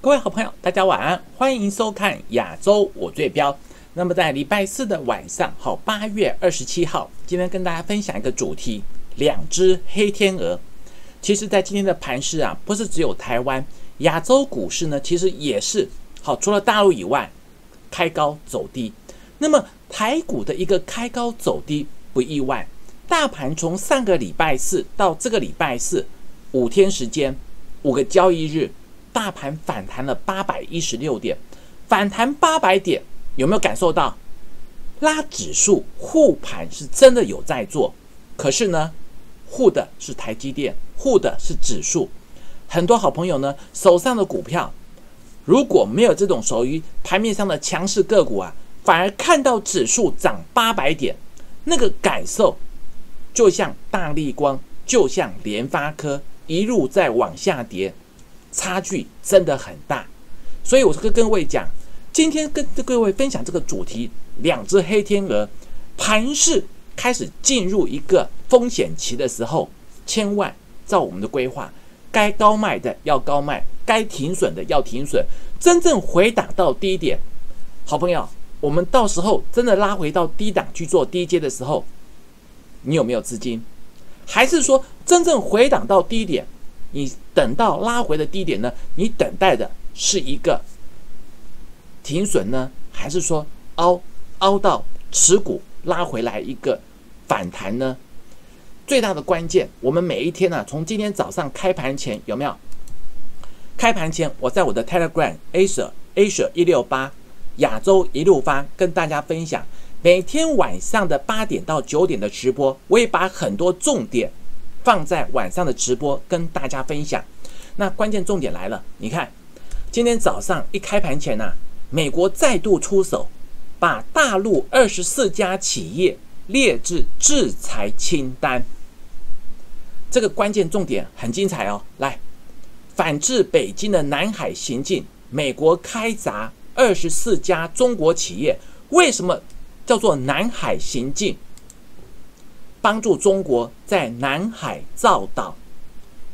各位好朋友，大家晚安，欢迎收看亚洲我最标。那么在礼拜四的晚上，好，八月二十七号，今天跟大家分享一个主题：两只黑天鹅。其实，在今天的盘市啊，不是只有台湾，亚洲股市呢，其实也是好，除了大陆以外，开高走低。那么台股的一个开高走低不意外，大盘从上个礼拜四到这个礼拜四五天时间，五个交易日。大盘反弹了八百一十六点，反弹八百点，有没有感受到拉指数护盘是真的有在做？可是呢，护的是台积电，护的是指数。很多好朋友呢手上的股票，如果没有这种属于盘面上的强势个股啊，反而看到指数涨八百点，那个感受就像大力光，就像联发科一路在往下跌。差距真的很大，所以我是跟各位讲，今天跟各位分享这个主题：两只黑天鹅，盘势开始进入一个风险期的时候，千万照我们的规划，该高卖的要高卖，该停损的要停损。真正回档到低点，好朋友，我们到时候真的拉回到低档去做低阶的时候，你有没有资金？还是说真正回档到低点？你等到拉回的低点呢？你等待的是一个停损呢，还是说凹凹到持股拉回来一个反弹呢？最大的关键，我们每一天呢，从今天早上开盘前有没有？开盘前我在我的 Telegram Asia Asia 一六八亚洲一路发跟大家分享，每天晚上的八点到九点的直播，我也把很多重点。放在晚上的直播跟大家分享。那关键重点来了，你看，今天早上一开盘前呢，美国再度出手，把大陆二十四家企业列至制裁清单。这个关键重点很精彩哦。来，反制北京的南海行径，美国开闸二十四家中国企业，为什么叫做南海行径？帮助中国在南海造岛，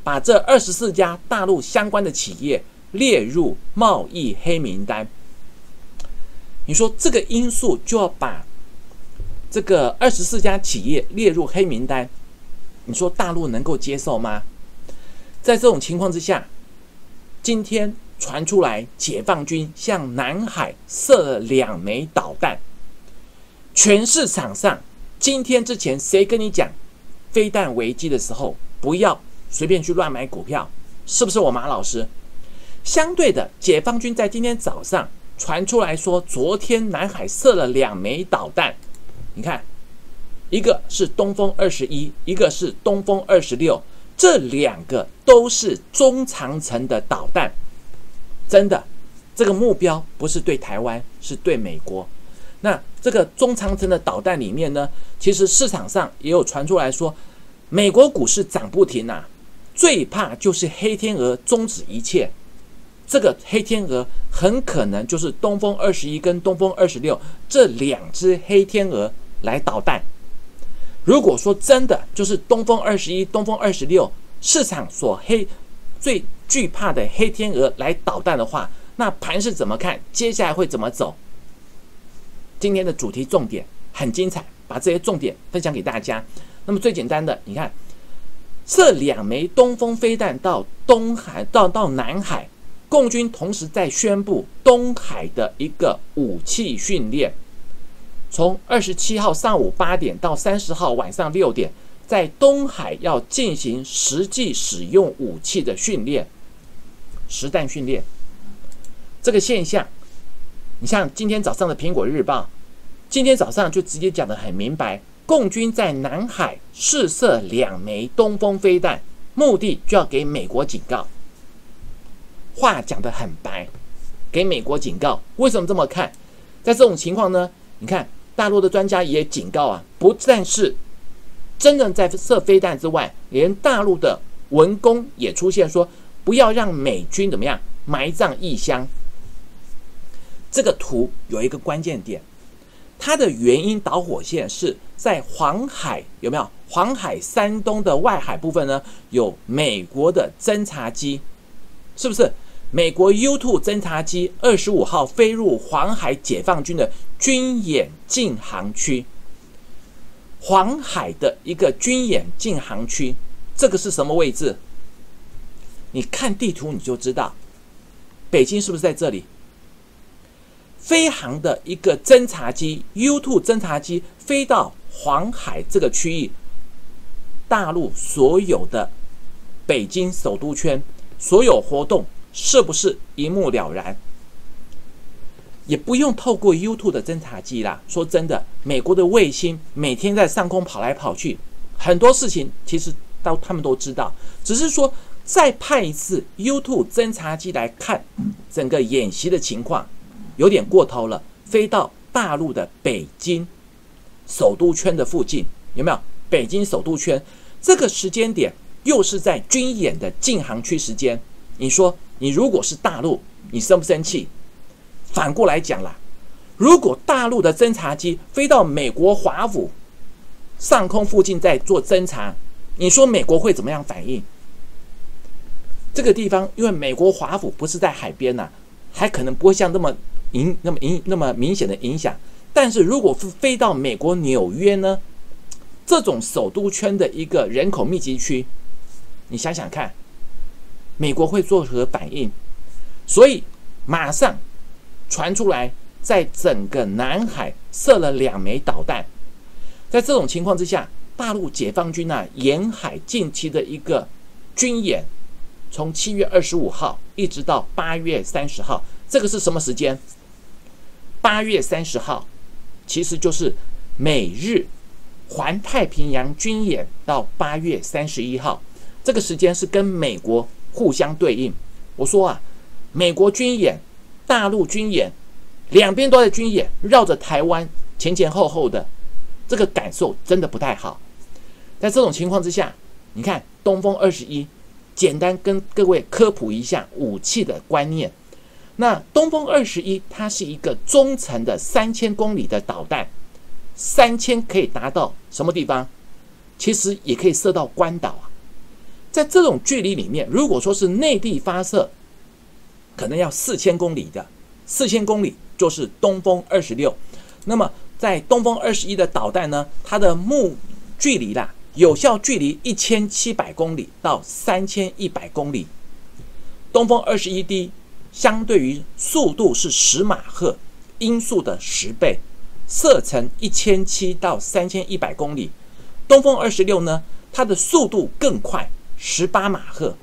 把这二十四家大陆相关的企业列入贸易黑名单。你说这个因素就要把这个二十四家企业列入黑名单，你说大陆能够接受吗？在这种情况之下，今天传出来解放军向南海射了两枚导弹，全市场上。今天之前谁跟你讲飞弹危机的时候不要随便去乱买股票？是不是我马老师？相对的，解放军在今天早上传出来说，昨天南海射了两枚导弹。你看，一个是东风二十一，一个是东风二十六，这两个都是中长程的导弹。真的，这个目标不是对台湾，是对美国。那这个中长程的导弹里面呢，其实市场上也有传出来说，美国股市涨不停啊，最怕就是黑天鹅终止一切。这个黑天鹅很可能就是东风二十一跟东风二十六这两只黑天鹅来导弹。如果说真的就是东风二十一、东风二十六市场所黑最惧怕的黑天鹅来导弹的话，那盘是怎么看？接下来会怎么走？今天的主题重点很精彩，把这些重点分享给大家。那么最简单的，你看，这两枚东风飞弹到东海到到南海，共军同时在宣布东海的一个武器训练。从二十七号上午八点到三十号晚上六点，在东海要进行实际使用武器的训练，实弹训练。这个现象，你像今天早上的《苹果日报》。今天早上就直接讲得很明白，共军在南海试射两枚东风飞弹，目的就要给美国警告。话讲得很白，给美国警告。为什么这么看？在这种情况呢？你看，大陆的专家也警告啊，不但是真正在射飞弹之外，连大陆的文工也出现说，不要让美军怎么样埋葬异乡。这个图有一个关键点。它的原因导火线是在黄海，有没有？黄海山东的外海部分呢？有美国的侦察机，是不是？美国 U2 侦察机二十五号飞入黄海解放军的军演禁航区。黄海的一个军演禁航区，这个是什么位置？你看地图你就知道，北京是不是在这里？飞航的一个侦察机 U2 侦察机飞到黄海这个区域，大陆所有的北京首都圈所有活动是不是一目了然？也不用透过 U2 的侦察机啦。说真的，美国的卫星每天在上空跑来跑去，很多事情其实都他们都知道，只是说再派一次 U2 侦察机来看整个演习的情况。有点过头了，飞到大陆的北京首都圈的附近，有没有？北京首都圈这个时间点又是在军演的禁航区时间，你说你如果是大陆，你生不生气？反过来讲啦，如果大陆的侦察机飞到美国华府上空附近在做侦察，你说美国会怎么样反应？这个地方因为美国华府不是在海边呐，还可能不会像那么。影那么影那么明显的影响，但是如果是飞到美国纽约呢？这种首都圈的一个人口密集区，你想想看，美国会作何反应？所以马上传出来，在整个南海设了两枚导弹。在这种情况之下，大陆解放军啊，沿海近期的一个军演，从七月二十五号一直到八月三十号，这个是什么时间？八月三十号，其实就是美日环太平洋军演到八月三十一号，这个时间是跟美国互相对应。我说啊，美国军演、大陆军演，两边都在军演，绕着台湾前前后后的，这个感受真的不太好。在这种情况之下，你看东风二十一，简单跟各位科普一下武器的观念。那东风二十一，它是一个中程的三千公里的导弹，三千可以达到什么地方？其实也可以射到关岛啊。在这种距离里面，如果说是内地发射，可能要四千公里的，四千公里就是东风二十六。那么在东风二十一的导弹呢，它的目距离啦，有效距离一千七百公里到三千一百公里。东风二十一 D。相对于速度是十马赫，音速的十倍，射程一千七到三千一百公里。东风二十六呢，它的速度更快，十八马赫。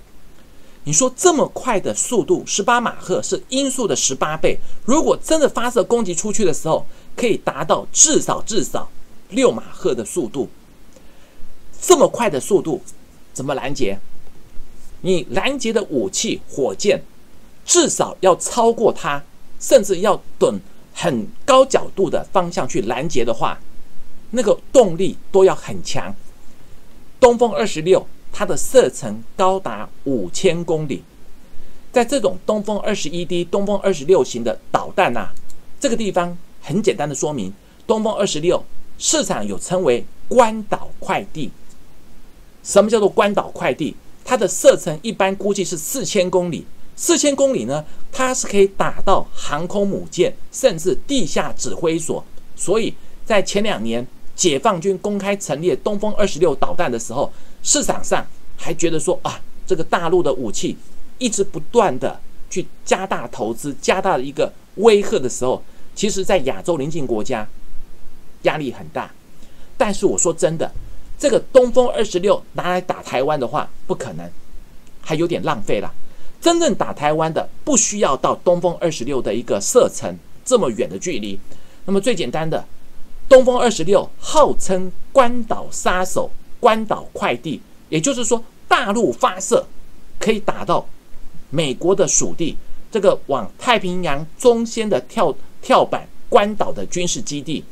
你说这么快的速度，十八马赫是音速的十八倍。如果真的发射攻击出去的时候，可以达到至少至少六马赫的速度。这么快的速度，怎么拦截？你拦截的武器，火箭。至少要超过它，甚至要等很高角度的方向去拦截的话，那个动力都要很强。东风二十六它的射程高达五千公里，在这种东风二十一 D、东风二十六型的导弹呐，这个地方很简单的说明，东风二十六市场有称为关岛快递。什么叫做关岛快递？它的射程一般估计是四千公里。四千公里呢，它是可以打到航空母舰，甚至地下指挥所。所以在前两年，解放军公开陈列东风二十六导弹的时候，市场上还觉得说啊，这个大陆的武器一直不断的去加大投资，加大了一个威吓的时候，其实在亚洲邻近国家压力很大。但是我说真的，这个东风二十六拿来打台湾的话，不可能，还有点浪费了。真正打台湾的不需要到东风二十六的一个射程这么远的距离。那么最简单的，东风二十六号称关岛杀手、关岛快递，也就是说大陆发射可以打到美国的属地，这个往太平洋中间的跳跳板关岛的军事基地。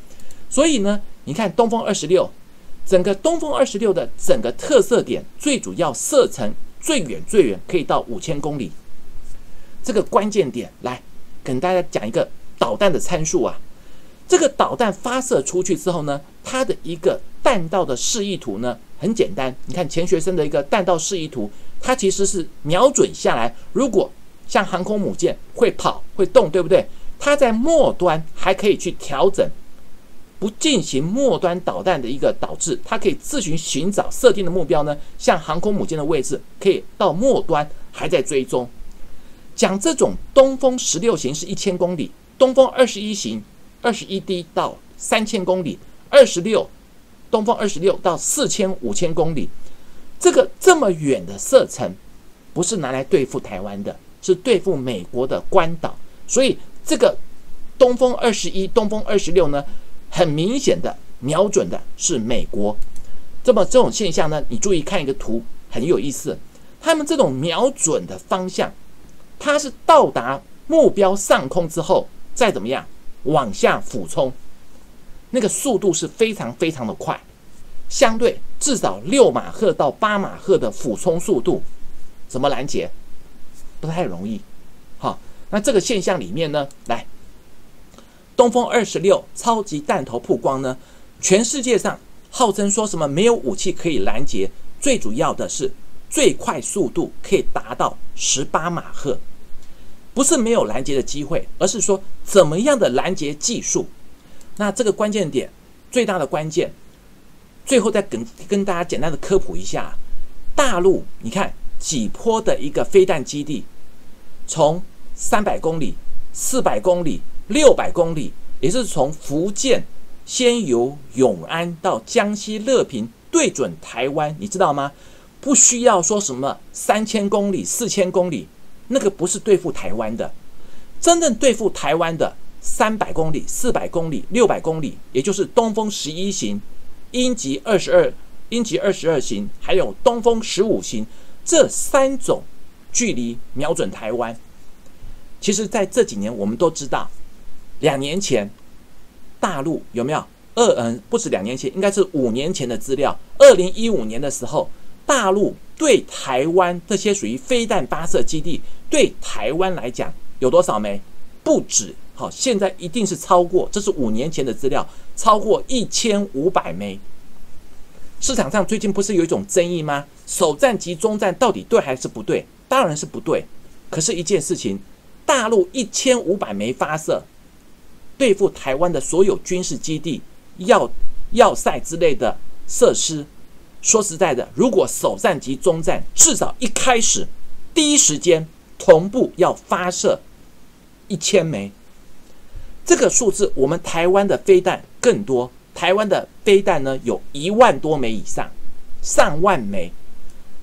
所以呢，你看东风二十六，整个东风二十六的整个特色点，最主要射程。最远最远可以到五千公里，这个关键点来跟大家讲一个导弹的参数啊。这个导弹发射出去之后呢，它的一个弹道的示意图呢很简单。你看钱学森的一个弹道示意图，它其实是瞄准下来，如果像航空母舰会跑会动，对不对？它在末端还可以去调整，不进行末端导弹的一个导致，它可以自行寻找设定的目标呢，像航空母舰的位置，可以到末端还在追踪。讲这种东风十六型是一千公里，东风二十一型二十一 D 到三千公里，二十六东风二十六到四千五千公里，这个这么远的射程，不是拿来对付台湾的。是对付美国的关岛，所以这个东风二十一、东风二十六呢，很明显的瞄准的是美国。这么这种现象呢，你注意看一个图，很有意思。他们这种瞄准的方向，它是到达目标上空之后，再怎么样往下俯冲，那个速度是非常非常的快，相对至少六马赫到八马赫的俯冲速度，怎么拦截？不太容易，好，那这个现象里面呢，来，东风二十六超级弹头曝光呢，全世界上号称说什么没有武器可以拦截，最主要的是最快速度可以达到十八马赫，不是没有拦截的机会，而是说怎么样的拦截技术。那这个关键点最大的关键，最后再跟跟大家简单的科普一下，大陆你看。几坡的一个飞弹基地，从三百公里、四百公里、六百公里，也是从福建先由永安到江西乐平对准台湾，你知道吗？不需要说什么三千公里、四千公里，那个不是对付台湾的，真正对付台湾的三百公里、四百公里、六百公里，也就是东风十一型、鹰击二十二、鹰击二十二型，还有东风十五型。这三种距离瞄准台湾，其实在这几年我们都知道，两年前大陆有没有二嗯不止两年前，应该是五年前的资料。二零一五年的时候，大陆对台湾这些属于飞弹发射基地，对台湾来讲有多少枚？不止，好，现在一定是超过。这是五年前的资料，超过一千五百枚。市场上最近不是有一种争议吗？首战及中战到底对还是不对？当然是不对。可是，一件事情，大陆一千五百枚发射，对付台湾的所有军事基地、要要塞之类的设施。说实在的，如果首战及中战，至少一开始第一时间同步要发射一千枚，这个数字，我们台湾的飞弹更多。台湾的飞弹呢，有一万多枚以上，上万枚，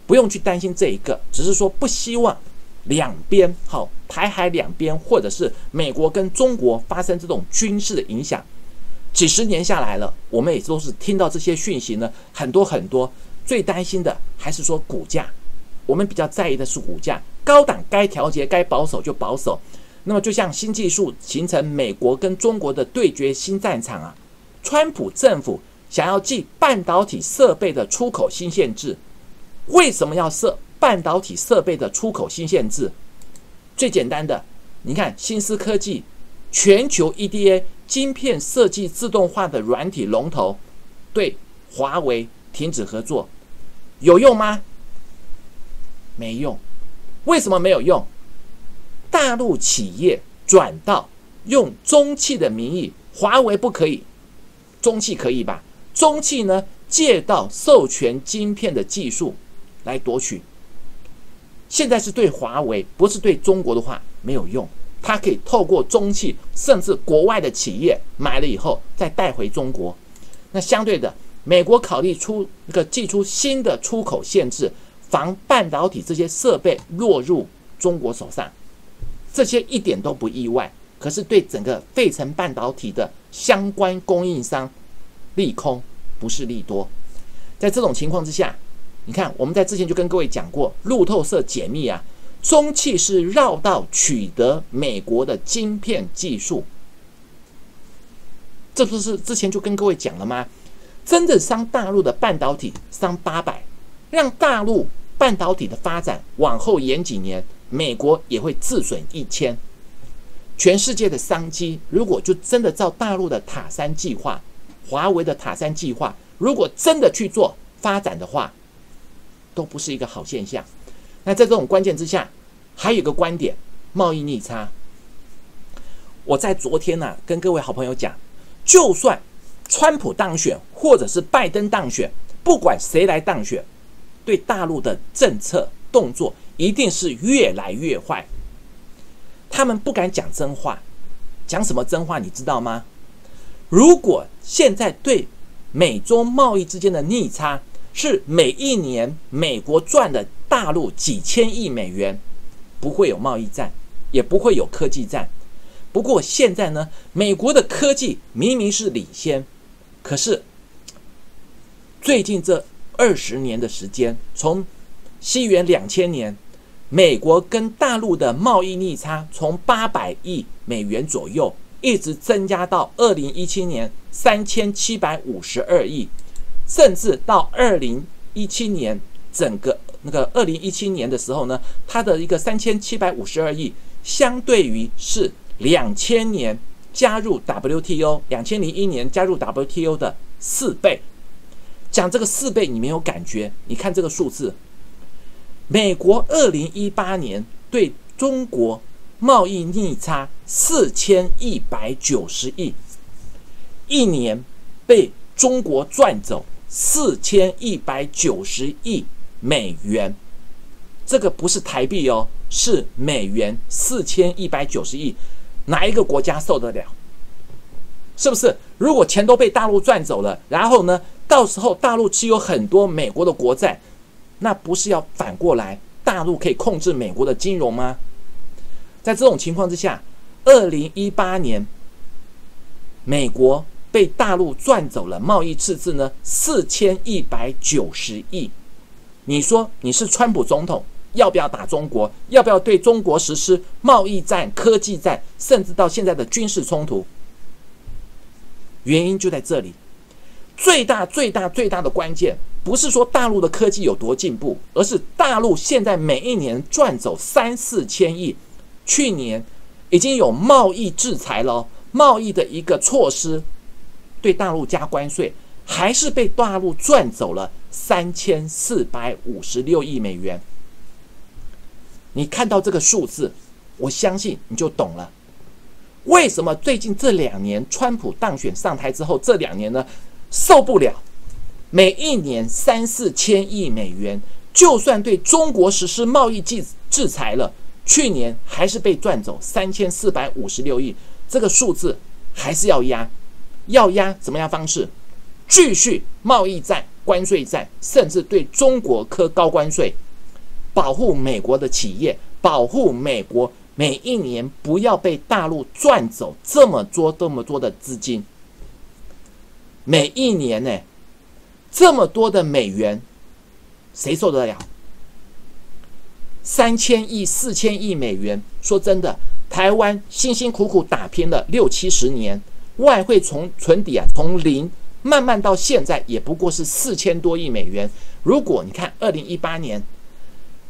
不用去担心这一个，只是说不希望两边好台海两边，或者是美国跟中国发生这种军事的影响。几十年下来了，我们也都是听到这些讯息呢，很多很多。最担心的还是说股价，我们比较在意的是股价，高档该调节该保守就保守。那么就像新技术形成美国跟中国的对决新战场啊。川普政府想要进半导体设备的出口新限制，为什么要设半导体设备的出口新限制？最简单的，你看新思科技，全球 EDA 晶片设计自动化的软体龙头，对华为停止合作，有用吗？没用。为什么没有用？大陆企业转到用中汽的名义，华为不可以。中汽可以吧？中汽呢，借到授权晶片的技术来夺取。现在是对华为，不是对中国的话没有用。它可以透过中汽，甚至国外的企业买了以后再带回中国。那相对的，美国考虑出一个寄出新的出口限制，防半导体这些设备落入中国手上。这些一点都不意外。可是对整个费城半导体的相关供应商利空，不是利多。在这种情况之下，你看我们在之前就跟各位讲过，路透社解密啊，中汽是绕道取得美国的晶片技术，这不是之前就跟各位讲了吗？真的伤大陆的半导体伤八百，让大陆半导体的发展往后延几年，美国也会自损一千。全世界的商机，如果就真的照大陆的塔山计划、华为的塔山计划，如果真的去做发展的话，都不是一个好现象。那在这种关键之下，还有一个观点，贸易逆差。我在昨天呢，跟各位好朋友讲，就算川普当选，或者是拜登当选，不管谁来当选，对大陆的政策动作一定是越来越坏。他们不敢讲真话，讲什么真话？你知道吗？如果现在对美中贸易之间的逆差是每一年美国赚的大陆几千亿美元，不会有贸易战，也不会有科技战。不过现在呢，美国的科技明明是领先，可是最近这二十年的时间，从西元两千年，美国跟大陆的贸易逆差从八百亿美元左右。一直增加到二零一七年三千七百五十二亿，甚至到二零一七年整个那个二零一七年的时候呢，它的一个三千七百五十二亿，相对于是两千年加入 WTO，两千零一年加入 WTO 的四倍。讲这个四倍，你没有感觉？你看这个数字，美国二零一八年对中国。贸易逆差四千一百九十亿，一年被中国赚走四千一百九十亿美元，这个不是台币哦，是美元四千一百九十亿，哪一个国家受得了？是不是？如果钱都被大陆赚走了，然后呢，到时候大陆持有很多美国的国债，那不是要反过来，大陆可以控制美国的金融吗？在这种情况之下，二零一八年，美国被大陆赚走了贸易赤字呢四千一百九十亿。你说你是川普总统，要不要打中国？要不要对中国实施贸易战、科技战，甚至到现在的军事冲突？原因就在这里。最大、最大、最大的关键，不是说大陆的科技有多进步，而是大陆现在每一年赚走三四千亿。去年已经有贸易制裁了，贸易的一个措施对大陆加关税，还是被大陆赚走了三千四百五十六亿美元。你看到这个数字，我相信你就懂了，为什么最近这两年川普当选上台之后，这两年呢受不了，每一年三四千亿美元，就算对中国实施贸易制制裁了。去年还是被赚走三千四百五十六亿，这个数字还是要压，要压怎么样方式？继续贸易战、关税战，甚至对中国科高关税，保护美国的企业，保护美国每一年不要被大陆赚走这么多、这么多的资金。每一年呢，这么多的美元，谁受得了？三千亿、四千亿美元，说真的，台湾辛辛苦苦打拼了六七十年，外汇从存底啊，从零慢慢到现在，也不过是四千多亿美元。如果你看二零一八年，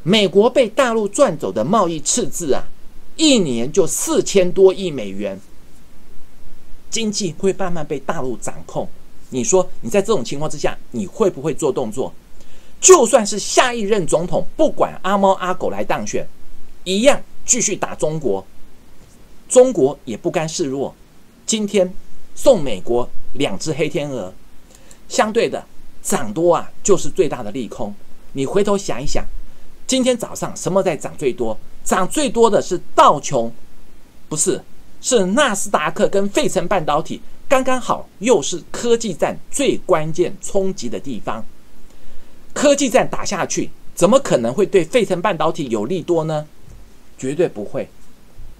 美国被大陆赚走的贸易赤字啊，一年就四千多亿美元，经济会慢慢被大陆掌控。你说你在这种情况之下，你会不会做动作？就算是下一任总统，不管阿猫阿狗来当选，一样继续打中国，中国也不甘示弱。今天送美国两只黑天鹅，相对的涨多啊，就是最大的利空。你回头想一想，今天早上什么在涨最多？涨最多的是道琼，不是，是纳斯达克跟费城半导体，刚刚好又是科技战最关键冲击的地方。科技战打下去，怎么可能会对费城半导体有利多呢？绝对不会。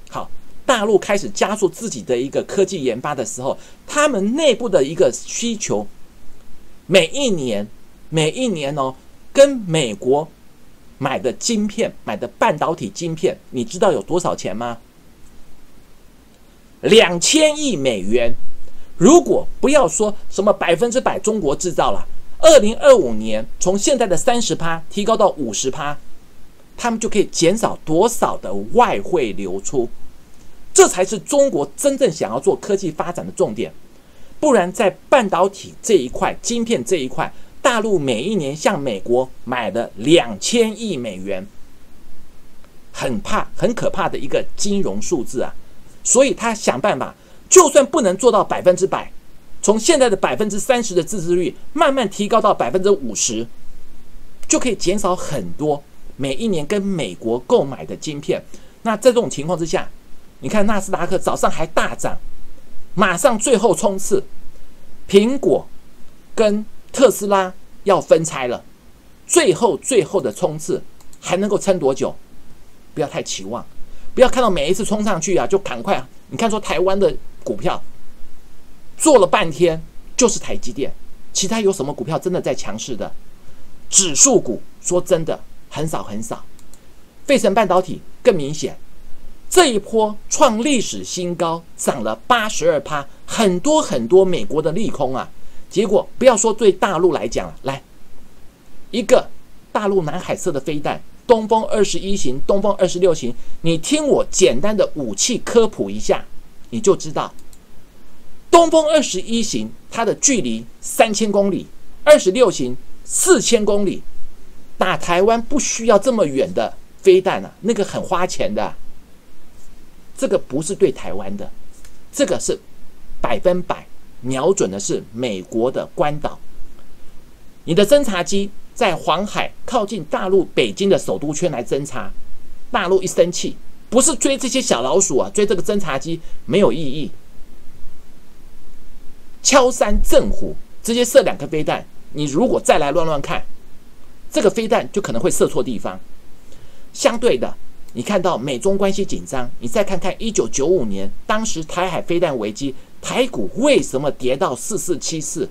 好，大陆开始加速自己的一个科技研发的时候，他们内部的一个需求，每一年每一年哦，跟美国买的晶片、买的半导体晶片，你知道有多少钱吗？两千亿美元。如果不要说什么百分之百中国制造了。二零二五年，从现在的三十趴提高到五十趴，他们就可以减少多少的外汇流出？这才是中国真正想要做科技发展的重点。不然，在半导体这一块、晶片这一块，大陆每一年向美国买了两千亿美元，很怕、很可怕的一个金融数字啊，所以他想办法，就算不能做到百分之百，从现在的百分之三十的自制率慢慢提高到百分之五十，就可以减少很多每一年跟美国购买的晶片。那在这种情况之下，你看纳斯达克早上还大涨，马上最后冲刺，苹果跟特斯拉要分拆了，最后最后的冲刺还能够撑多久？不要太期望，不要看到每一次冲上去啊，就赶快。你看，说台湾的股票做了半天就是台积电，其他有什么股票真的在强势的？指数股说真的很少很少。费城半导体更明显，这一波创历史新高，涨了八十二趴，很多很多美国的利空啊。结果不要说对大陆来讲了，来一个大陆南海色的飞弹。东风二十一型、东风二十六型，你听我简单的武器科普一下，你就知道，东风二十一型它的距离三千公里，二十六型四千公里，打台湾不需要这么远的飞弹啊，那个很花钱的，这个不是对台湾的，这个是百分百瞄准的是美国的关岛，你的侦察机。在黄海靠近大陆北京的首都圈来侦察，大陆一生气，不是追这些小老鼠啊，追这个侦察机没有意义。敲山震虎，直接射两颗飞弹，你如果再来乱乱看，这个飞弹就可能会射错地方。相对的，你看到美中关系紧张，你再看看一九九五年当时台海飞弹危机，台股为什么跌到四四七四？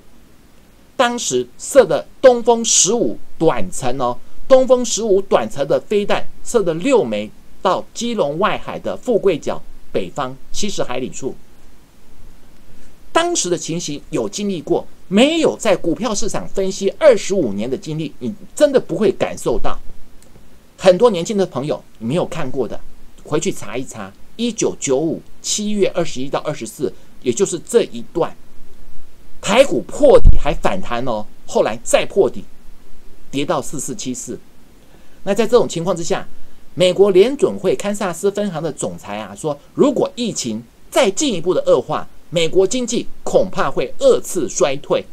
当时射的东风十五短程哦，东风十五短程的飞弹射的六枚到基隆外海的富贵角北方七十海里处。当时的情形有经历过，没有在股票市场分析二十五年的经历，你真的不会感受到。很多年轻的朋友你没有看过的，回去查一查，一九九五七月二十一到二十四，也就是这一段。台股破底还反弹哦，后来再破底，跌到四四七四。那在这种情况之下，美国联准会堪萨斯分行的总裁啊说，如果疫情再进一步的恶化，美国经济恐怕会二次衰退。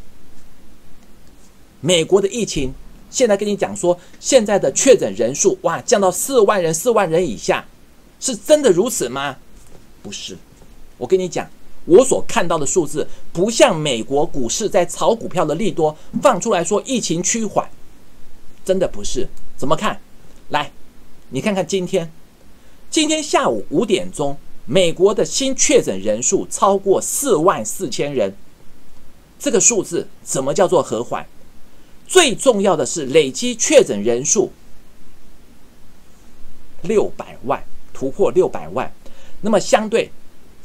美国的疫情现在跟你讲说，现在的确诊人数哇降到四万人、四万人以下，是真的如此吗？不是，我跟你讲。我所看到的数字不像美国股市在炒股票的利多放出来说疫情趋缓，真的不是。怎么看？来，你看看今天，今天下午五点钟，美国的新确诊人数超过四万四千人。这个数字怎么叫做和缓？最重要的是累积确诊人数六百万，突破六百万。那么相对。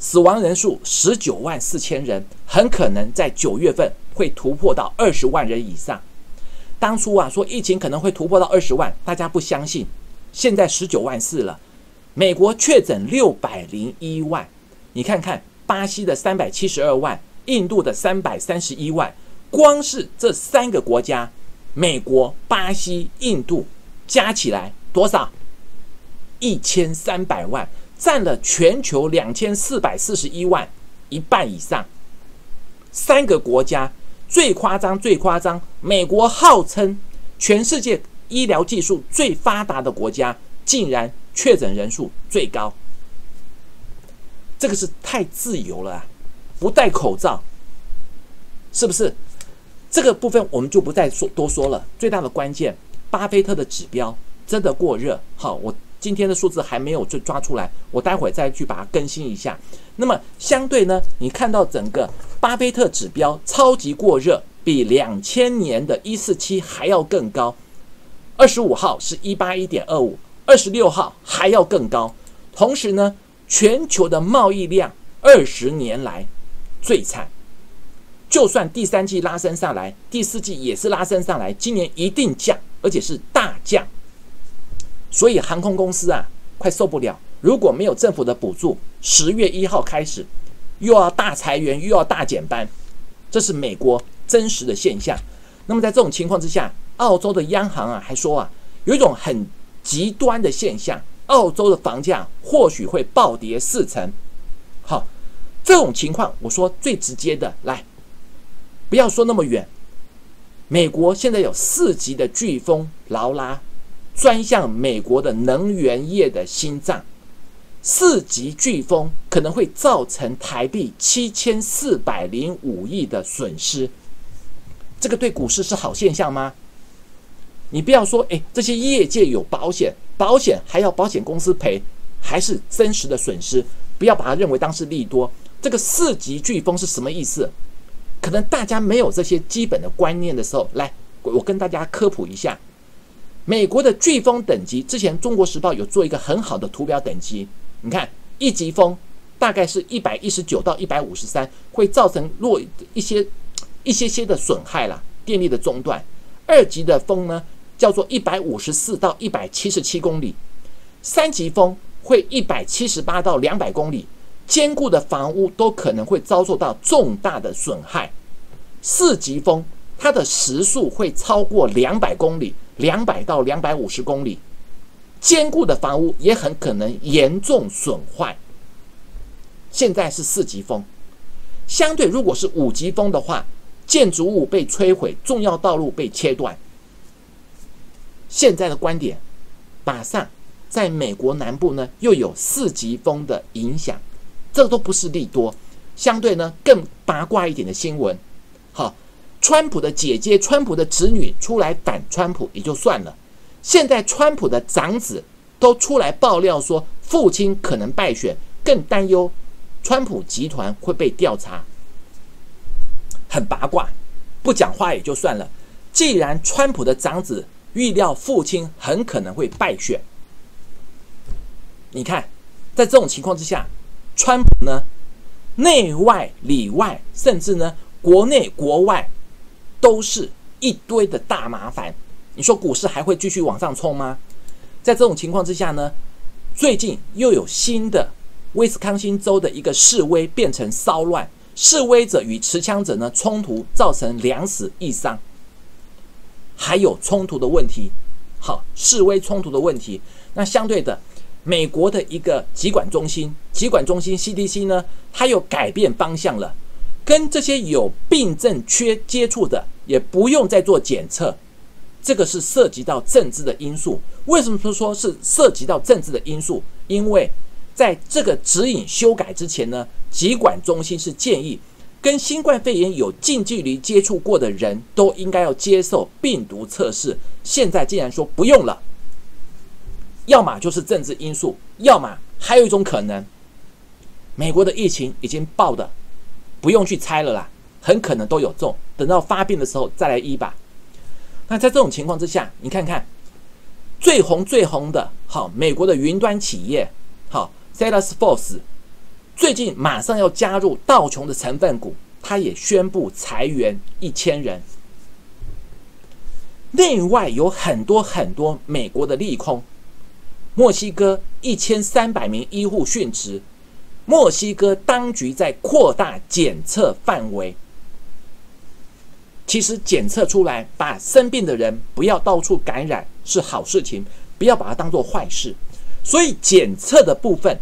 死亡人数十九万四千人，很可能在九月份会突破到二十万人以上。当初啊说疫情可能会突破到二十万，大家不相信。现在十九万四了，美国确诊六百零一万，你看看巴西的三百七十二万，印度的三百三十一万，光是这三个国家，美国、巴西、印度加起来多少？一千三百万。占了全球两千四百四十一万一半以上，三个国家最夸张最夸张，美国号称全世界医疗技术最发达的国家，竟然确诊人数最高，这个是太自由了啊！不戴口罩，是不是？这个部分我们就不再说多说了。最大的关键，巴菲特的指标真的过热。好，我。今天的数字还没有就抓出来，我待会再去把它更新一下。那么相对呢，你看到整个巴菲特指标超级过热，比两千年的一四七还要更高。二十五号是一八一点二五，二十六号还要更高。同时呢，全球的贸易量二十年来最惨。就算第三季拉升上来，第四季也是拉升上来，今年一定降，而且是大降。所以航空公司啊，快受不了。如果没有政府的补助，十月一号开始又要大裁员，又要大减班，这是美国真实的现象。那么在这种情况之下，澳洲的央行啊还说啊，有一种很极端的现象，澳洲的房价或许会暴跌四成。好，这种情况，我说最直接的，来，不要说那么远。美国现在有四级的飓风劳拉，专向美国的能源业的心脏。四级飓风可能会造成台币七千四百零五亿的损失，这个对股市是好现象吗？你不要说，哎，这些业界有保险，保险还要保险公司赔，还是真实的损失？不要把它认为当是利多。这个四级飓风是什么意思？可能大家没有这些基本的观念的时候，来，我跟大家科普一下，美国的飓风等级，之前《中国时报》有做一个很好的图表等级。你看，一级风大概是一百一十九到一百五十三，会造成弱一些一些些的损害啦，电力的中断。二级的风呢，叫做一百五十四到一百七十七公里，三级风会一百七十八到两百公里，坚固的房屋都可能会遭受到重大的损害。四级风它的时速会超过两百公里，两百到两百五十公里。坚固的房屋也很可能严重损坏。现在是四级风，相对如果是五级风的话，建筑物被摧毁，重要道路被切断。现在的观点，马上在美国南部呢又有四级风的影响，这都不是利多。相对呢更八卦一点的新闻，好，川普的姐姐、川普的侄女出来反川普也就算了。现在，川普的长子都出来爆料说，父亲可能败选，更担忧川普集团会被调查。很八卦，不讲话也就算了。既然川普的长子预料父亲很可能会败选，你看，在这种情况之下，川普呢，内外里外，甚至呢，国内国外，都是一堆的大麻烦。你说股市还会继续往上冲吗？在这种情况之下呢，最近又有新的威斯康星州的一个示威变成骚乱，示威者与持枪者呢冲突，造成两死一伤，还有冲突的问题。好，示威冲突的问题。那相对的，美国的一个疾管中心，疾管中心 CDC 呢，它又改变方向了，跟这些有病症缺接触的，也不用再做检测。这个是涉及到政治的因素。为什么说说是涉及到政治的因素？因为在这个指引修改之前呢，疾管中心是建议跟新冠肺炎有近距离接触过的人都应该要接受病毒测试。现在竟然说不用了，要么就是政治因素，要么还有一种可能，美国的疫情已经爆的不用去猜了啦，很可能都有中，等到发病的时候再来医吧。那在这种情况之下，你看看最红最红的，好，美国的云端企业，好，Salesforce，最近马上要加入道琼的成分股，它也宣布裁员一千人。内外有很多很多美国的利空，墨西哥一千三百名医护殉职，墨西哥当局在扩大检测范围。其实检测出来，把生病的人不要到处感染是好事情，不要把它当做坏事。所以检测的部分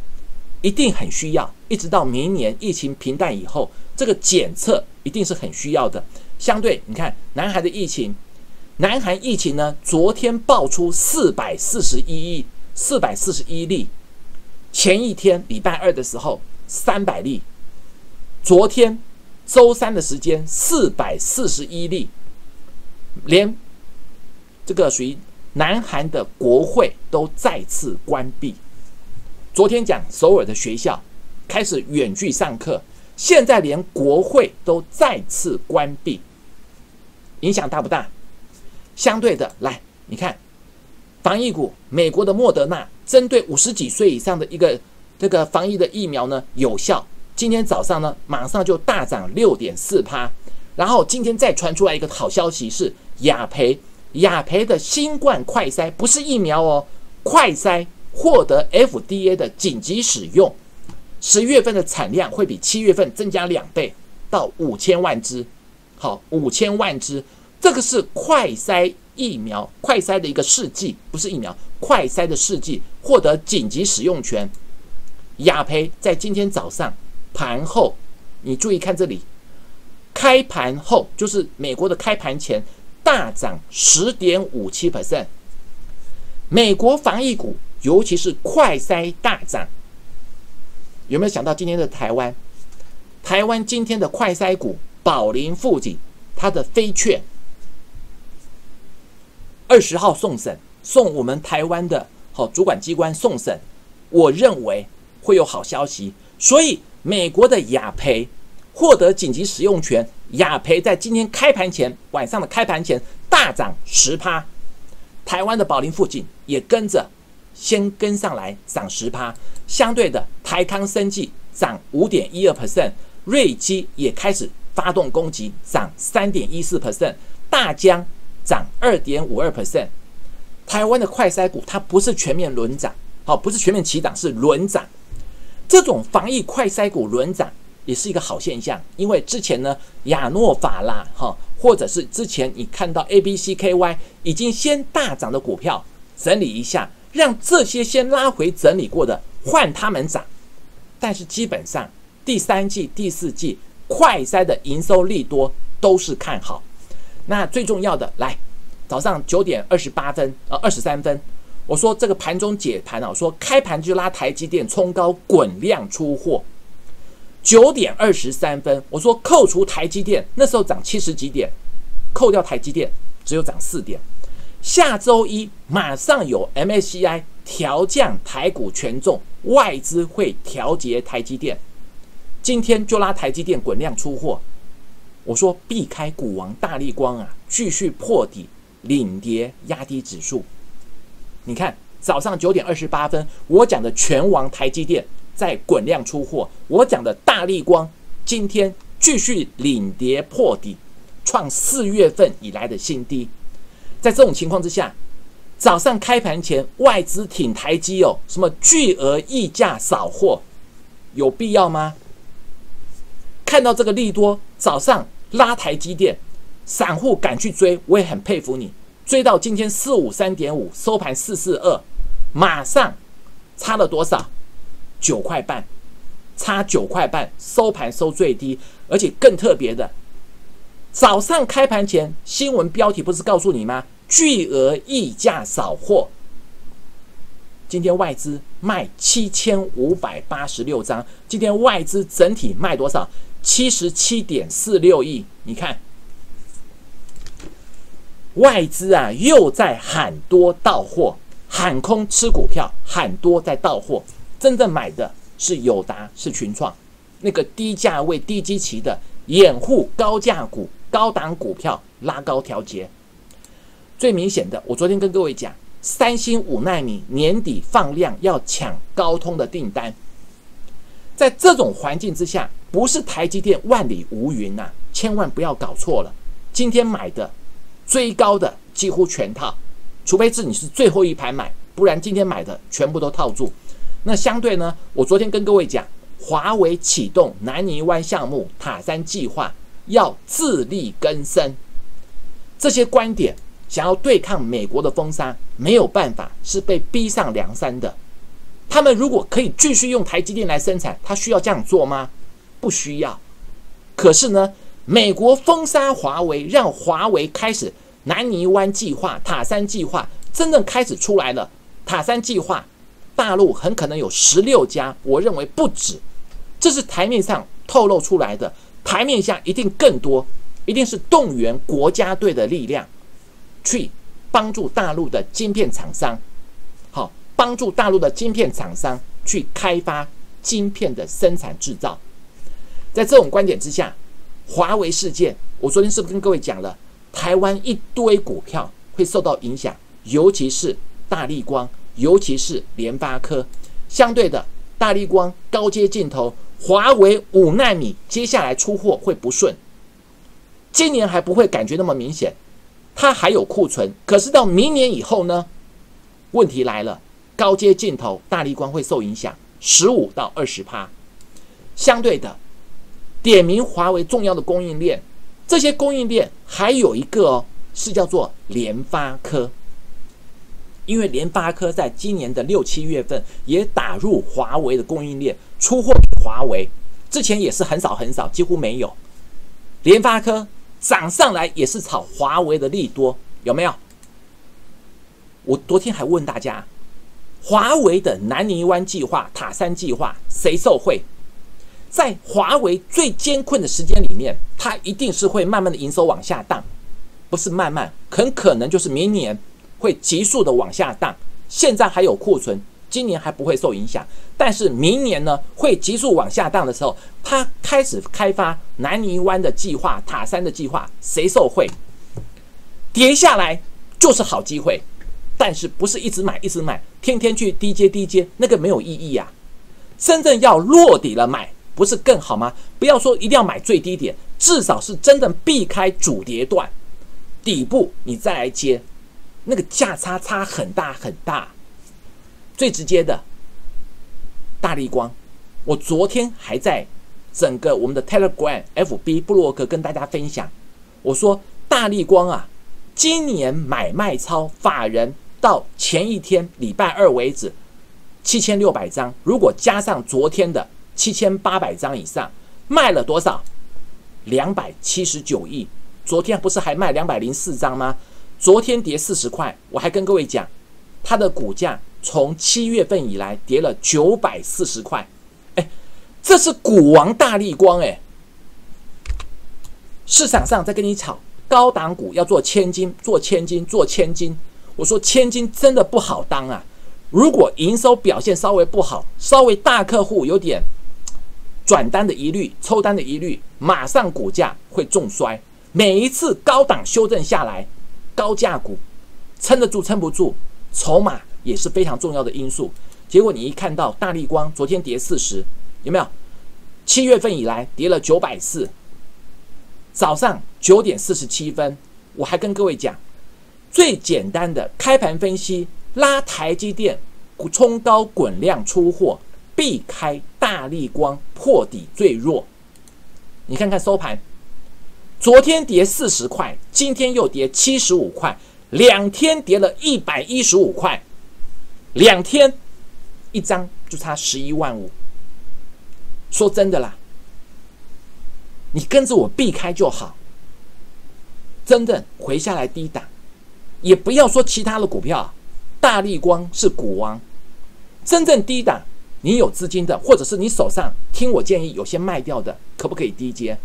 一定很需要，一直到明年疫情平淡以后，这个检测一定是很需要的。相对你看，南韩的疫情，南韩疫情呢，昨天爆出四百四十一亿四百四十一例，前一天礼拜二的时候三百例，昨天。周三的时间四百四十一例，连这个属于南韩的国会都再次关闭。昨天讲首尔的学校开始远距上课，现在连国会都再次关闭，影响大不大？相对的，来你看防疫股，美国的莫德纳针对五十几岁以上的一个这个防疫的疫苗呢有效。今天早上呢，马上就大涨六点四趴，然后今天再传出来一个好消息是雅培，雅培的新冠快筛不是疫苗哦，快筛获得 FDA 的紧急使用，十月份的产量会比七月份增加两倍到五千万只，好五千万只，这个是快筛疫苗快筛的一个试剂，不是疫苗，快筛的试剂获得紧急使用权。雅培在今天早上盘后，你注意看这里，开盘后就是美国的开盘前大涨十点五七 percent。美国防疫股，尤其是快筛大涨，有没有想到今天的台湾？台湾今天的快筛股，宝林富锦，它的飞券二十号送审，送我们台湾的好主管机关送审，我认为。会有好消息，所以美国的雅培获得紧急使用权。雅培在今天开盘前晚上的开盘前大涨十趴，台湾的宝林附近也跟着先跟上来涨十趴。相对的，台康生技涨五点一二 percent，瑞基也开始发动攻击，涨三点一四 percent，大江涨二点五二 percent。台湾的快筛股它不是全面轮涨，好，不是全面起涨，是轮涨。这种防疫快筛股轮涨也是一个好现象，因为之前呢，亚诺法啦，哈，或者是之前你看到 A、B、C、K、Y 已经先大涨的股票，整理一下，让这些先拉回整理过的换他们涨。但是基本上第三季、第四季快筛的营收利多都是看好。那最重要的，来早上九点二十八分，呃，二十三分。我说这个盘中解盘啊，说开盘就拉台积电冲高滚量出货，九点二十三分，我说扣除台积电那时候涨七十几点，扣掉台积电只有涨四点。下周一马上有 MSCI 调降台股权重，外资会调节台积电，今天就拉台积电滚量出货。我说避开股王大力光啊，继续破底领跌压低指数。你看，早上九点二十八分，我讲的全王台积电在滚量出货，我讲的大力光今天继续领跌破底，创四月份以来的新低。在这种情况之下，早上开盘前外资挺台积哦，什么巨额溢价扫货，有必要吗？看到这个利多，早上拉台积电，散户敢去追，我也很佩服你。追到今天四五三点五，收盘四四二，马上差了多少？九块半，差九块半，收盘收最低，而且更特别的，早上开盘前新闻标题不是告诉你吗？巨额溢价扫货，今天外资卖七千五百八十六张，今天外资整体卖多少？七十七点四六亿，你看。外资啊，又在喊多到货，喊空吃股票，喊多在到货。真正买的是友达，是群创，那个低价位、低基期的掩护高价股、高档股票拉高调节。最明显的，我昨天跟各位讲，三星五纳米年底放量要抢高通的订单。在这种环境之下，不是台积电万里无云呐，千万不要搞错了。今天买的。追高的几乎全套，除非是你是最后一排买，不然今天买的全部都套住。那相对呢，我昨天跟各位讲，华为启动南泥湾项目塔山计划，要自力更生。这些观点想要对抗美国的封杀，没有办法，是被逼上梁山的。他们如果可以继续用台积电来生产，他需要这样做吗？不需要。可是呢？美国封杀华为，让华为开始南泥湾计划、塔山计划真正开始出来了。塔山计划，大陆很可能有十六家，我认为不止。这是台面上透露出来的，台面下一定更多，一定是动员国家队的力量，去帮助大陆的晶片厂商，帮助大陆的晶片厂商去开发晶片的生产制造。在这种观点之下。华为事件，我昨天是不是跟各位讲了？台湾一堆股票会受到影响，尤其是大力光，尤其是联发科。相对的，大力光高阶镜头，华为五纳米接下来出货会不顺。今年还不会感觉那么明显，它还有库存。可是到明年以后呢？问题来了，高阶镜头大力光会受影响，十五到二十趴。相对的。点名华为重要的供应链，这些供应链还有一个哦，是叫做联发科。因为联发科在今年的六七月份也打入华为的供应链，出货给华为，之前也是很少很少，几乎没有。联发科涨上来也是炒华为的利多，有没有？我昨天还问大家，华为的南泥湾计划、塔山计划谁受惠？在华为最艰困的时间里面，它一定是会慢慢的营收往下荡，不是慢慢，很可能就是明年。会急速的往下荡，现在还有库存，今年还不会受影响，但是明年呢会急速往下荡的时候，它开始开发南泥湾的计划、塔山的计划，谁受惠？跌下来就是好机会，但是不是一直买一直买，天天去低接低接，那个没有意义呀。真正要落底了买，不是更好吗？不要说一定要买最低点，至少是真的避开主跌段底部，你再来接。那个价差差很大很大，最直接的，大力光，我昨天还在整个我们的 Telegram、FB 布洛格跟大家分享，我说大力光啊，今年买卖超法人到前一天礼拜二为止七千六百张，如果加上昨天的七千八百张以上，卖了多少？两百七十九亿，昨天不是还卖两百零四张吗？昨天跌四十块，我还跟各位讲，它的股价从七月份以来跌了九百四十块，哎，这是股王大力光哎。市场上在跟你炒高档股要做千金，做千金，做千金。我说千金真的不好当啊！如果营收表现稍微不好，稍微大客户有点转单的疑虑、抽单的疑虑，马上股价会重摔。每一次高档修正下来。高价股撑得住撑不住，筹码也是非常重要的因素。结果你一看到大力光昨天跌四十，有没有？七月份以来跌了九百四。早上九点四十七分，我还跟各位讲，最简单的开盘分析，拉台积电冲高滚量出货，避开大力光破底最弱。你看看收盘。昨天跌四十块，今天又跌七十五块，两天跌了一百一十五块，两天一张就差十一万五。说真的啦，你跟着我避开就好。真的回下来低档，也不要说其他的股票，大力光是股王。真正低档，你有资金的，或者是你手上听我建议有些卖掉的，可不可以低接？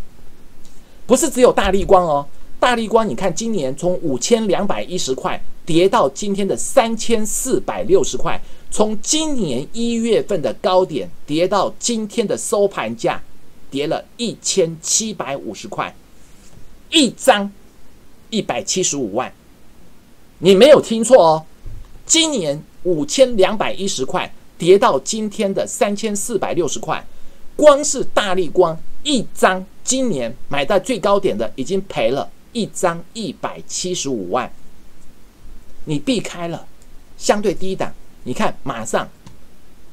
不是只有大力光哦，大力光，你看今年从五千两百一十块跌到今天的三千四百六十块，从今年一月份的高点跌到今天的收盘价，跌了一千七百五十块，一张一百七十五万，你没有听错哦，今年五千两百一十块跌到今天的三千四百六十块，光是大力光一张。今年买到最高点的已经赔了一张一百七十五万，你避开了相对低档，你看马上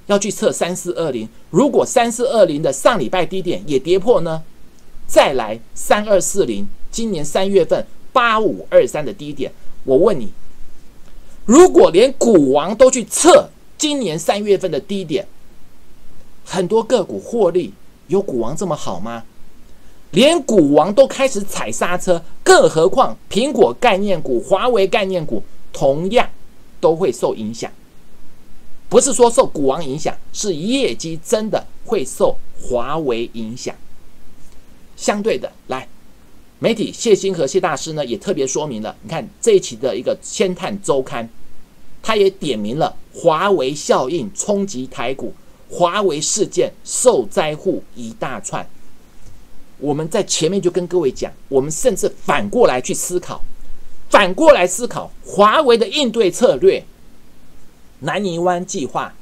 要去测三四二零，如果三四二零的上礼拜低点也跌破呢，再来三二四零，今年三月份八五二三的低点，我问你，如果连股王都去测今年三月份的低点，很多个股获利有股王这么好吗？连股王都开始踩刹车，更何况苹果概念股、华为概念股同样都会受影响。不是说受股王影响，是业绩真的会受华为影响。相对的，来媒体谢金和谢大师呢也特别说明了，你看这一期的一个《千探周刊》，他也点明了华为效应冲击台股，华为事件受灾户一大串。我们在前面就跟各位讲，我们甚至反过来去思考，反过来思考华为的应对策略，南泥湾计划、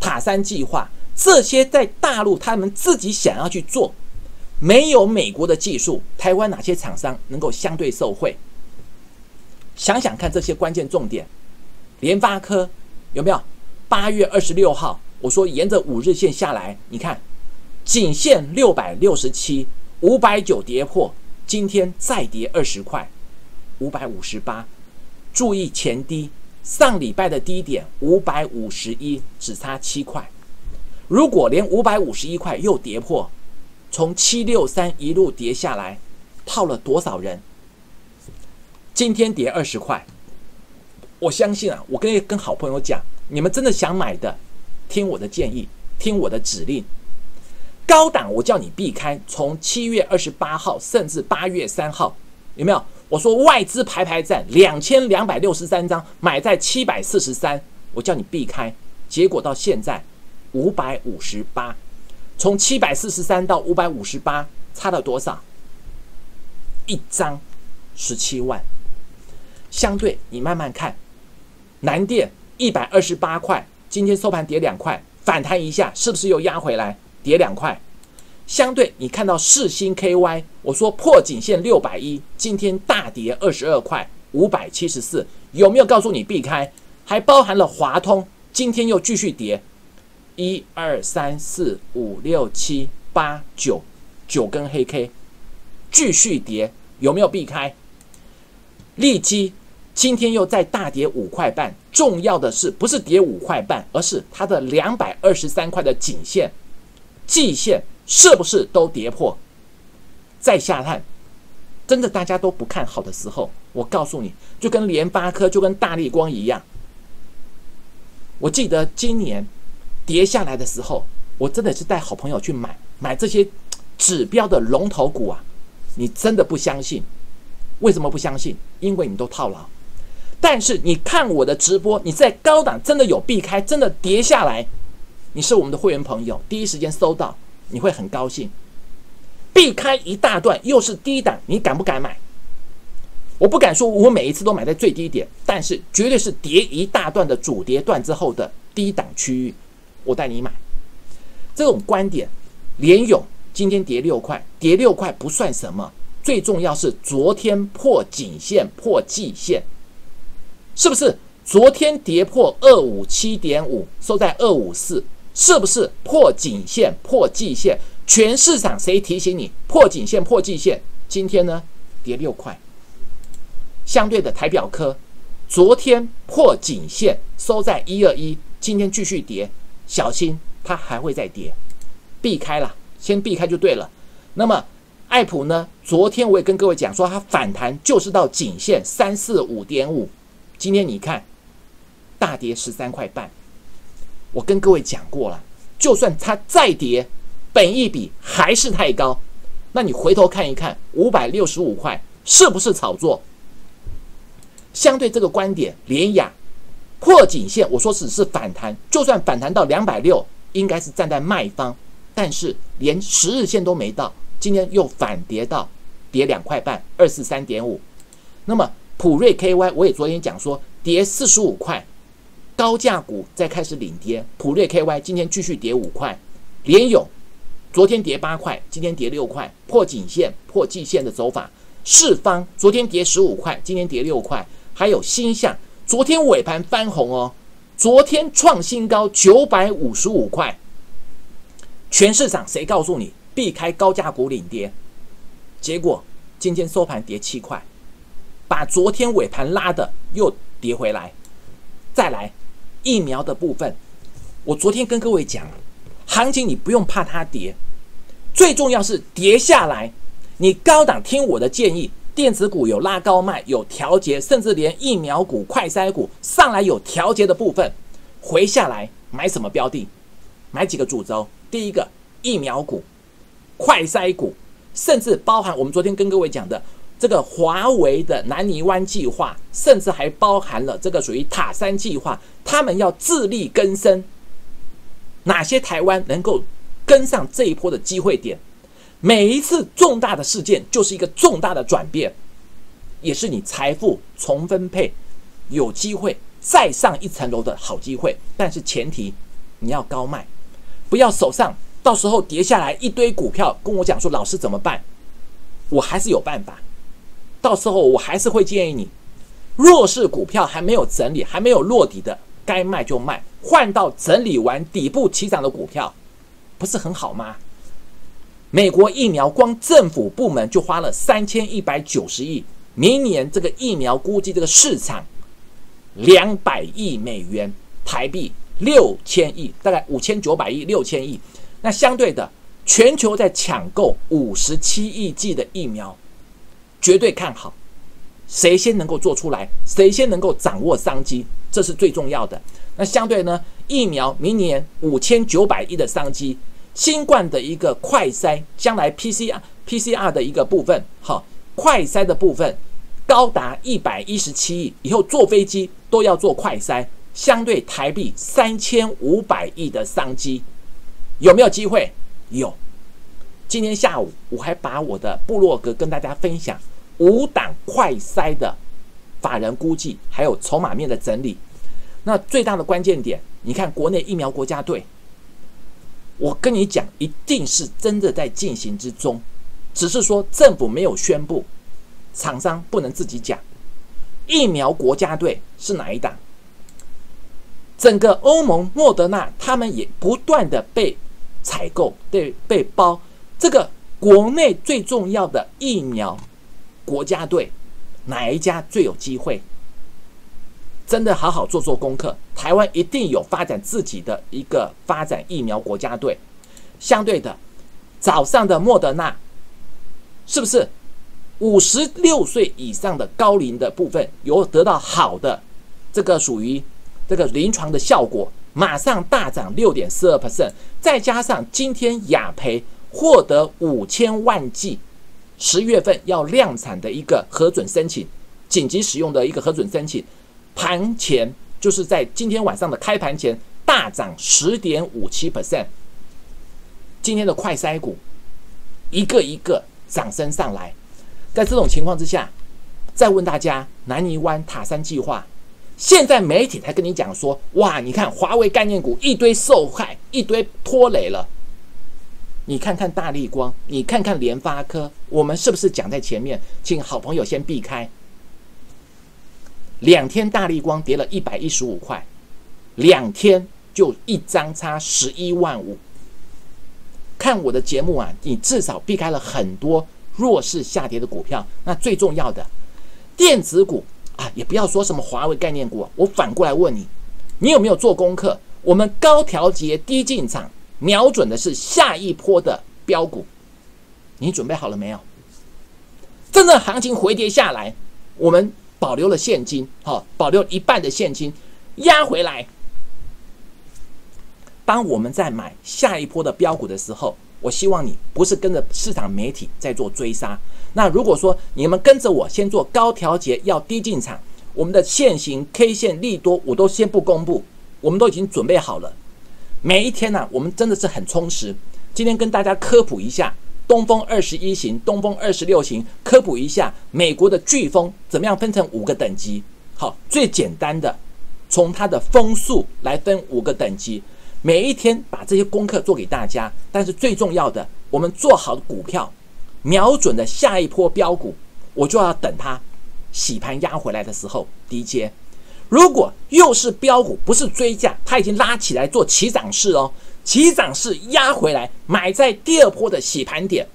塔山计划这些在大陆他们自己想要去做，没有美国的技术，台湾哪些厂商能够相对受惠？想想看这些关键重点，联发科有没有？八月二十六号，我说沿着五日线下来，你看。仅限六百六十七，五百九跌破，今天再跌二十块，五百五十八。注意前低上礼拜的低点五百五十一，只差七块。如果连五百五十一块又跌破，从七六三一路跌下来，套了多少人？今天跌二十块，我相信啊，我跟跟好朋友讲，你们真的想买的，听我的建议，听我的指令。高档我叫你避开，从七月二十八号甚至八月三号，有没有？我说外资排排站两千两百六十三张，买在七百四十三，我叫你避开，结果到现在五百五十八，从七百四十三到五百五十八，差了多少？一张十七万。相对你慢慢看，南电一百二十八块，今天收盘跌两块，反弹一下，是不是又压回来？跌两块，相对你看到世星 KY，我说破颈线六百一，今天大跌二十二块，五百七十四，有没有告诉你避开？还包含了华通，今天又继续跌，一二三四五六七八九九根黑 K，继续跌，有没有避开？利基今天又在大跌五块半，重要的是不是跌五块半，而是它的两百二十三块的颈线。季线是不是都跌破？再下探，真的大家都不看好的时候，我告诉你，就跟联发科、就跟大力光一样。我记得今年跌下来的时候，我真的是带好朋友去买买这些指标的龙头股啊！你真的不相信？为什么不相信？因为你都套牢。但是你看我的直播，你在高档真的有避开，真的跌下来。你是我们的会员朋友，第一时间收到，你会很高兴。避开一大段，又是低档，你敢不敢买？我不敢说，我每一次都买在最低点，但是绝对是跌一大段的主跌段之后的低档区域，我带你买。这种观点，联勇今天跌六块，跌六块不算什么，最重要是昨天破颈线、破季线，是不是？昨天跌破二五七点五，收在二五四。是不是破颈线、破季线？全市场谁提醒你破颈线、破季线？今天呢，跌六块。相对的台表科，昨天破颈线收在一二一，今天继续跌，小心它还会再跌，避开了，先避开就对了。那么爱普呢？昨天我也跟各位讲说，它反弹就是到颈线三四五点五，今天你看大跌十三块半。我跟各位讲过了，就算它再跌，本一比还是太高。那你回头看一看，五百六十五块是不是炒作？相对这个观点，联雅破颈线，我说只是反弹，就算反弹到两百六，应该是站在卖方，但是连十日线都没到，今天又反跌到跌两块半，二四三点五。那么普瑞 KY，我也昨天讲说跌四十五块。高价股在开始领跌，普瑞 KY 今天继续跌五块，联勇昨天跌八块，今天跌六块，破颈线、破季线的走法。四方昨天跌十五块，今天跌六块，还有新向昨天尾盘翻红哦，昨天创新高九百五十五块。全市场谁告诉你避开高价股领跌？结果今天收盘跌七块，把昨天尾盘拉的又跌回来，再来。疫苗的部分，我昨天跟各位讲，行情你不用怕它跌，最重要是跌下来，你高档听我的建议，电子股有拉高卖，有调节，甚至连疫苗股、快筛股上来有调节的部分，回下来买什么标的？买几个主轴？第一个疫苗股、快筛股，甚至包含我们昨天跟各位讲的。这个华为的南泥湾计划，甚至还包含了这个属于塔山计划，他们要自力更生。哪些台湾能够跟上这一波的机会点？每一次重大的事件就是一个重大的转变，也是你财富重分配有机会再上一层楼的好机会。但是前提你要高卖，不要手上到时候跌下来一堆股票，跟我讲说老师怎么办？我还是有办法。到时候我还是会建议你，弱势股票还没有整理、还没有落底的，该卖就卖，换到整理完底部起涨的股票，不是很好吗？美国疫苗光政府部门就花了三千一百九十亿，明年这个疫苗估计这个市场两百亿美元，台币六千亿，大概五千九百亿、六千亿。那相对的，全球在抢购五十七亿剂的疫苗，绝对看好。谁先能够做出来，谁先能够掌握商机，这是最重要的。那相对呢，疫苗明年五千九百亿的商机，新冠的一个快筛，将来 PCR PCR 的一个部分，好，快筛的部分高达一百一十七亿，以后坐飞机都要做快筛，相对台币三千五百亿的商机，有没有机会？有。今天下午我还把我的部落格跟大家分享。五档快筛的法人估计，还有筹码面的整理。那最大的关键点，你看国内疫苗国家队，我跟你讲，一定是真的在进行之中，只是说政府没有宣布，厂商不能自己讲。疫苗国家队是哪一档？整个欧盟莫德纳他们也不断的被采购，被被包。这个国内最重要的疫苗。国家队哪一家最有机会？真的好好做做功课，台湾一定有发展自己的一个发展疫苗国家队。相对的，早上的莫德纳是不是五十六岁以上的高龄的部分有得到好的这个属于这个临床的效果，马上大涨六点四二 percent，再加上今天雅培获得五千万剂。十月份要量产的一个核准申请，紧急使用的一个核准申请，盘前就是在今天晚上的开盘前大涨十点五七 percent。今天的快筛股一个一个涨升上来，在这种情况之下，再问大家南泥湾塔山计划，现在媒体才跟你讲说，哇，你看华为概念股一堆受害，一堆拖累了。你看看大力光，你看看联发科，我们是不是讲在前面？请好朋友先避开。两天大力光跌了一百一十五块，两天就一张差十一万五。看我的节目啊，你至少避开了很多弱势下跌的股票。那最重要的电子股啊，也不要说什么华为概念股。我反过来问你，你有没有做功课？我们高调节低进场。瞄准的是下一波的标股，你准备好了没有？真正行情回跌下来，我们保留了现金，好，保留一半的现金压回来。当我们在买下一波的标股的时候，我希望你不是跟着市场媒体在做追杀。那如果说你们跟着我先做高调节，要低进场，我们的现行 K 线利多我都先不公布，我们都已经准备好了。每一天呢，我们真的是很充实。今天跟大家科普一下东风二十一型、东风二十六型，科普一下美国的飓风怎么样分成五个等级。好，最简单的，从它的风速来分五个等级。每一天把这些功课做给大家，但是最重要的，我们做好股票，瞄准的下一波标股，我就要等它洗盘压回来的时候低接。如果又是标股，不是追价，它已经拉起来做起涨式哦，起涨是压回来，买在第二波的洗盘点，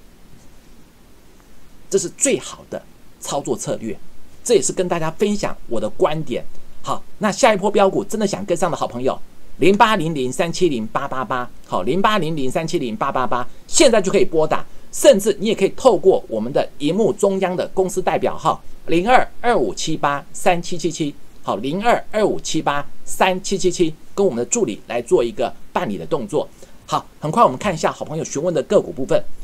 这是最好的操作策略。这也是跟大家分享我的观点。好，那下一波标股真的想跟上的好朋友，零八零零三七零八八八，好，零八零零三七零八八八，现在就可以拨打，甚至你也可以透过我们的荧幕中央的公司代表号零二二五七八三七七七。好，零二二五七八三七七七，跟我们的助理来做一个办理的动作。好，很快我们看一下好朋友询问的个股部分。